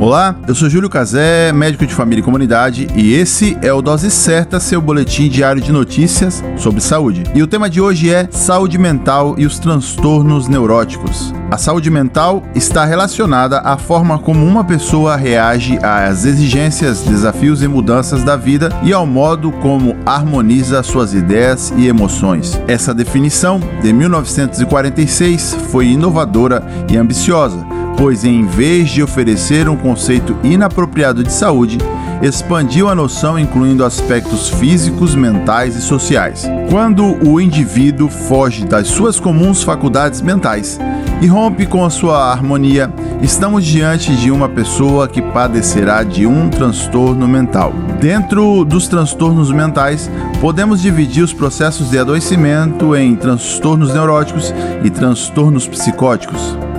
Olá, eu sou Júlio Cazé, médico de família e comunidade, e esse é o Dose Certa, seu boletim diário de notícias sobre saúde. E o tema de hoje é saúde mental e os transtornos neuróticos. A saúde mental está relacionada à forma como uma pessoa reage às exigências, desafios e mudanças da vida e ao modo como harmoniza suas ideias e emoções. Essa definição, de 1946, foi inovadora e ambiciosa pois em vez de oferecer um conceito inapropriado de saúde, expandiu a noção incluindo aspectos físicos, mentais e sociais. Quando o indivíduo foge das suas comuns faculdades mentais e rompe com a sua harmonia, estamos diante de uma pessoa que padecerá de um transtorno mental. Dentro dos transtornos mentais, podemos dividir os processos de adoecimento em transtornos neuróticos e transtornos psicóticos.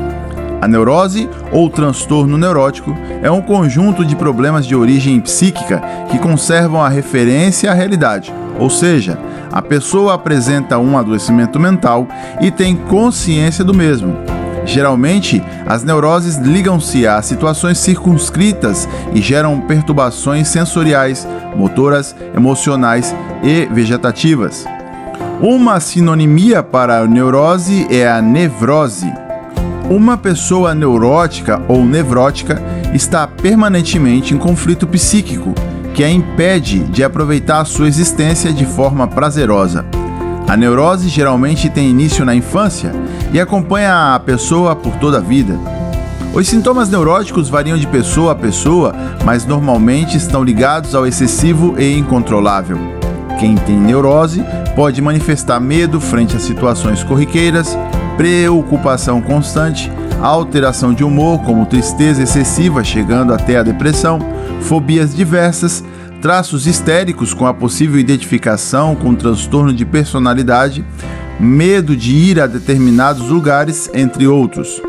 A neurose ou transtorno neurótico é um conjunto de problemas de origem psíquica que conservam a referência à realidade, ou seja, a pessoa apresenta um adoecimento mental e tem consciência do mesmo. Geralmente, as neuroses ligam-se a situações circunscritas e geram perturbações sensoriais, motoras, emocionais e vegetativas. Uma sinonimia para a neurose é a nevrose. Uma pessoa neurótica ou nevrótica está permanentemente em conflito psíquico que a impede de aproveitar sua existência de forma prazerosa. A neurose geralmente tem início na infância e acompanha a pessoa por toda a vida. Os sintomas neuróticos variam de pessoa a pessoa, mas normalmente estão ligados ao excessivo e incontrolável. Quem tem neurose pode manifestar medo frente a situações corriqueiras, preocupação constante, alteração de humor, como tristeza excessiva, chegando até a depressão, fobias diversas, traços histéricos com a possível identificação com transtorno de personalidade, medo de ir a determinados lugares, entre outros.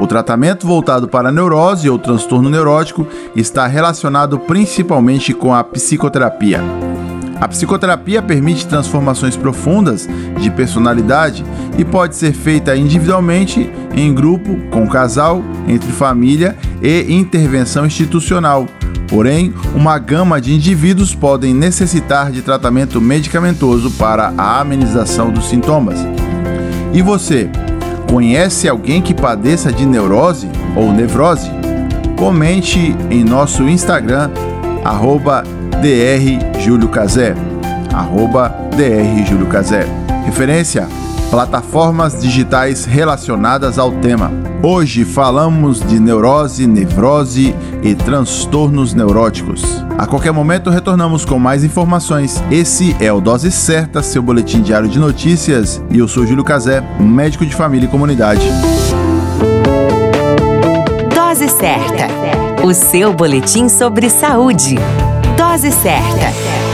O tratamento voltado para a neurose ou transtorno neurótico está relacionado principalmente com a psicoterapia. A psicoterapia permite transformações profundas de personalidade e pode ser feita individualmente, em grupo, com casal, entre família e intervenção institucional. Porém, uma gama de indivíduos podem necessitar de tratamento medicamentoso para a amenização dos sintomas. E você, conhece alguém que padeça de neurose ou nevrose? Comente em nosso Instagram, arroba Dr. Júlio Cazé, arroba Dr. Júlio Cazé. Referência: plataformas digitais relacionadas ao tema. Hoje falamos de neurose, nevrose e transtornos neuróticos. A qualquer momento retornamos com mais informações. Esse é o Dose Certa, seu boletim diário de notícias, e eu sou Júlio Cazé, médico de família e comunidade. Dose Certa, o seu boletim sobre saúde. Dose certa.